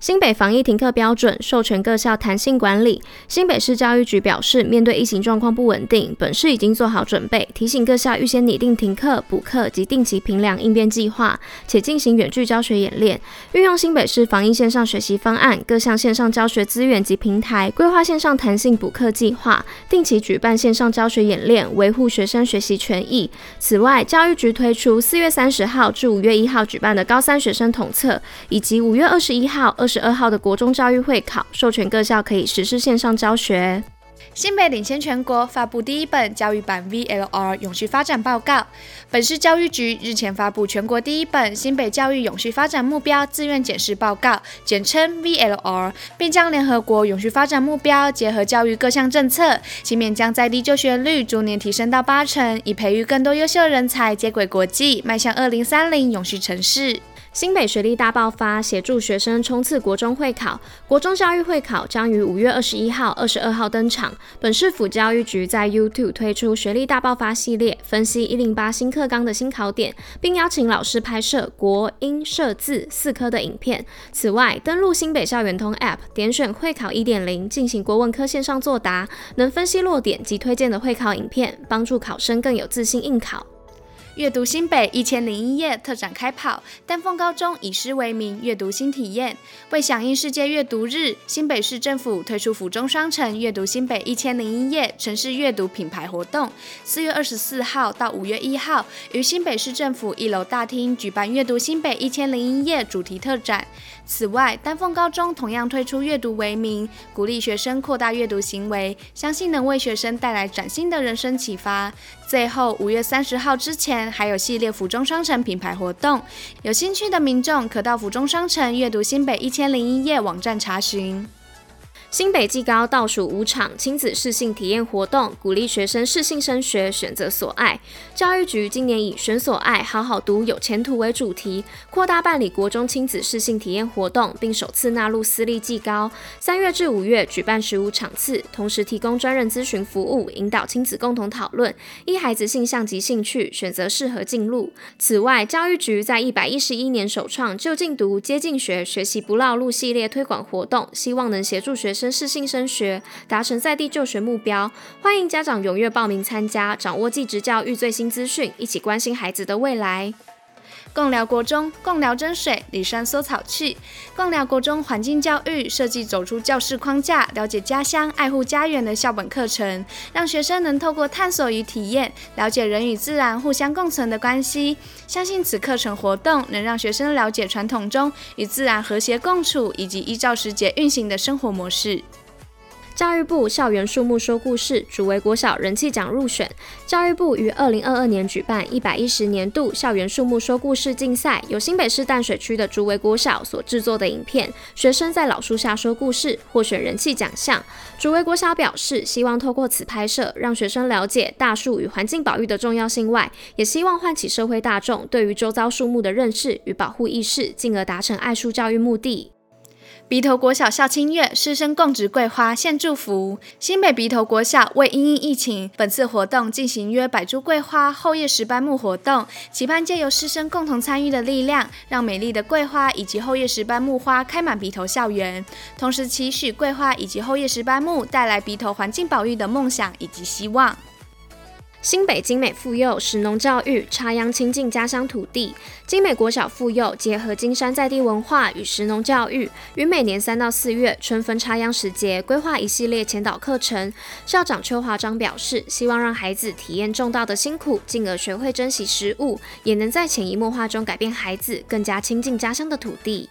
新北防疫停课标准授权各校弹性管理。新北市教育局表示，面对疫情状况不稳定，本市已经做好准备，提醒各校预先拟定停课、补课及定期评量应变计划，且进行远距教学演练，运用新北市防疫线上学习方案、各项线上教学资源及平台，规划线上弹性补课计划，定期举办线上教学演练，维护学生学习权益。此外，教育局推出四月三十号至五月一号举办的高三学生统测，以及五月二十一号、二十二号的国中教育会考，授权各校可以实施线上教学。新北领先全国发布第一本教育版 VLR 永续发展报告。本市教育局日前发布全国第一本新北教育永续发展目标自愿检视报告，简称 VLR，并将联合国永续发展目标结合教育各项政策，期勉将在地就学率逐年提升到八成，以培育更多优秀人才，接轨国际，迈向二零三零永续城市。新北学历大爆发，协助学生冲刺国中会考。国中教育会考将于五月二十一号、二十二号登场。本市府教育局在 YouTube 推出学历大爆发系列，分析一零八新课纲的新考点，并邀请老师拍摄国英社字四科的影片。此外，登录新北校园通 App，点选会考一点零，进行国文科线上作答，能分析落点及推荐的会考影片，帮助考生更有自信应考。阅读新北一千零一夜特展开跑，丹凤高中以诗为名，阅读新体验。为响应世界阅读日，新北市政府推出府中商城阅读新北一千零一夜城市阅读品牌活动，四月二十四号到五月一号，于新北市政府一楼大厅举办阅读新北一千零一夜主题特展。此外，丹凤高中同样推出阅读为名，鼓励学生扩大阅读行为，相信能为学生带来崭新的人生启发。最后，五月三十号之前还有系列府中商城品牌活动，有兴趣的民众可到府中商城阅读新北一千零一夜网站查询。新北技高倒数五场亲子适性体验活动，鼓励学生适性升学，选择所爱。教育局今年以“选所爱，好好读，有前途”为主题，扩大办理国中亲子适性体验活动，并首次纳入私立技高。三月至五月举办十五场次，同时提供专人咨询服务，引导亲子共同讨论，依孩子性向及兴趣选择适合进入。此外，教育局在一百一十一年首创“就近读，接近学，学习不绕路”系列推广活动，希望能协助学生。生适性升学，达成在地就学目标。欢迎家长踊跃报名参加，掌握技职教育最新资讯，一起关心孩子的未来。共聊国中，共聊真水，李山搜草趣。贡寮国中环境教育设计走出教室框架，了解家乡，爱护家园的校本课程，让学生能透过探索与体验，了解人与自然互相共存的关系。相信此课程活动能让学生了解传统中与自然和谐共处，以及依照时节运行的生活模式。教育部校园树木说故事，竹围国小人气奖入选。教育部于二零二二年举办一百一十年度校园树木说故事竞赛，由新北市淡水区的竹围国小所制作的影片，学生在老树下说故事，获选人气奖项。竹围国小表示，希望透过此拍摄，让学生了解大树与环境保育的重要性外，也希望唤起社会大众对于周遭树木的认识与保护意识，进而达成爱树教育目的。鼻头国小校庆月，师生共植桂花献祝福。新北鼻头国小为因应疫情，本次活动进行约百株桂花后叶石斑木活动，期盼借由师生共同参与的力量，让美丽的桂花以及后叶石斑木花开满鼻头校园，同时期许桂花以及后叶石斑木带来鼻头环境保育的梦想以及希望。新北精美附幼食农教育，插秧亲近家乡土地。精美国小附幼结合金山在地文化与食农教育，于每年三到四月春分插秧时节，规划一系列前导课程。校长邱华章表示，希望让孩子体验种稻的辛苦，进而学会珍惜食物，也能在潜移默化中改变孩子更加亲近家乡的土地。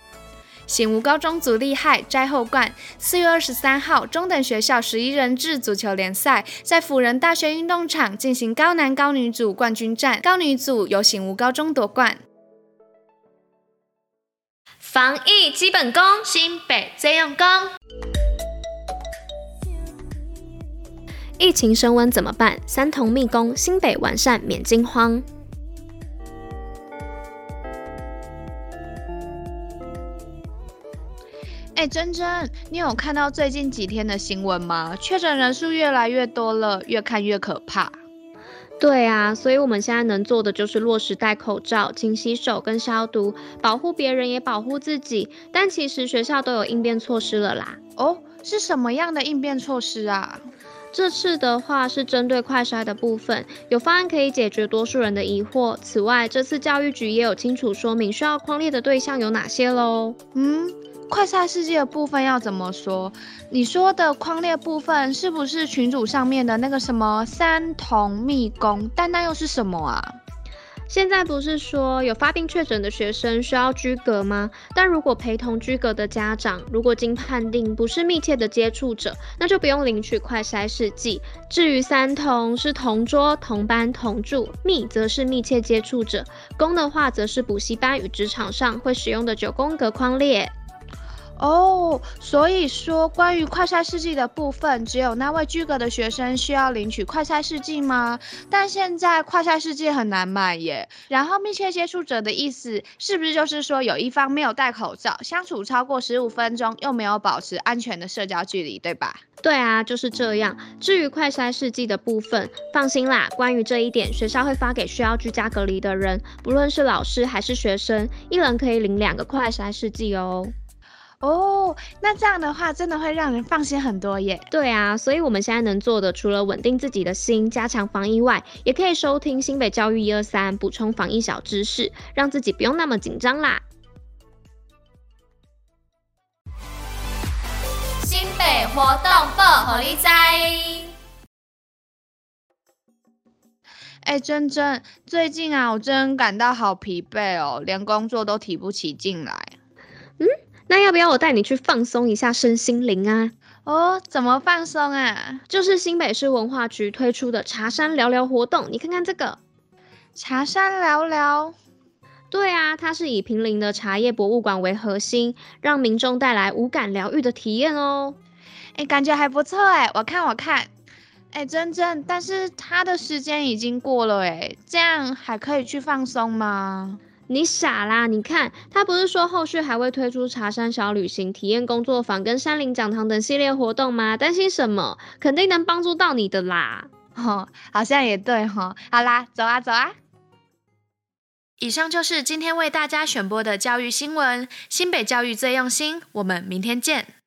醒吾高中组厉害摘后冠，四月二十三号，中等学校十一人制足球联赛在辅仁大学运动场进行高男高女组冠军战，高女组由醒吾高中夺冠。防疫基本功，新北最用功。疫情升温怎么办？三同密工，新北完善免惊慌。哎，珍珍，你有看到最近几天的新闻吗？确诊人数越来越多了，越看越可怕。对啊，所以我们现在能做的就是落实戴口罩、勤洗手跟消毒，保护别人也保护自己。但其实学校都有应变措施了啦。哦，是什么样的应变措施啊？这次的话是针对快筛的部分，有方案可以解决多数人的疑惑。此外，这次教育局也有清楚说明需要框列的对象有哪些喽。嗯。快筛试剂的部分要怎么说？你说的框列部分是不是群组上面的那个什么三同密工？但那又是什么啊？现在不是说有发病确诊的学生需要居隔吗？但如果陪同居隔的家长，如果经判定不是密切的接触者，那就不用领取快筛试剂。至于三同是同桌、同班、同住，密则是密切接触者，工的话则是补习班与职场上会使用的九宫格框列。哦所以说关于快筛试剂的部分，只有那位居隔的学生需要领取快筛试剂吗？但现在快筛试剂很难买耶。然后密切接触者的意思是不是就是说有一方没有戴口罩，相处超过十五分钟，又没有保持安全的社交距离，对吧？对啊，就是这样。至于快筛试剂的部分，放心啦，关于这一点，学校会发给需要居家隔离的人，不论是老师还是学生，一人可以领两个快筛试剂哦。哦，那这样的话真的会让人放心很多耶。对啊，所以我们现在能做的，除了稳定自己的心、加强防疫外，也可以收听新北教育一二三，补充防疫小知识，让自己不用那么紧张啦。新北活动报虎哩知。哎，珍珍，最近啊，我真感到好疲惫哦，连工作都提不起劲来。嗯？那要不要我带你去放松一下身心灵啊？哦，怎么放松啊？就是新北市文化局推出的茶山聊聊活动，你看看这个。茶山聊聊。对啊，它是以平林的茶叶博物馆为核心，让民众带来无感疗愈的体验哦。哎，感觉还不错哎，我看我看。哎，真真，但是它的时间已经过了哎，这样还可以去放松吗？你傻啦！你看，他不是说后续还会推出茶山小旅行、体验工作坊跟山林讲堂等系列活动吗？担心什么？肯定能帮助到你的啦！哦，好像也对哈、哦。好啦，走啊走啊！以上就是今天为大家选播的教育新闻，新北教育最用心，我们明天见。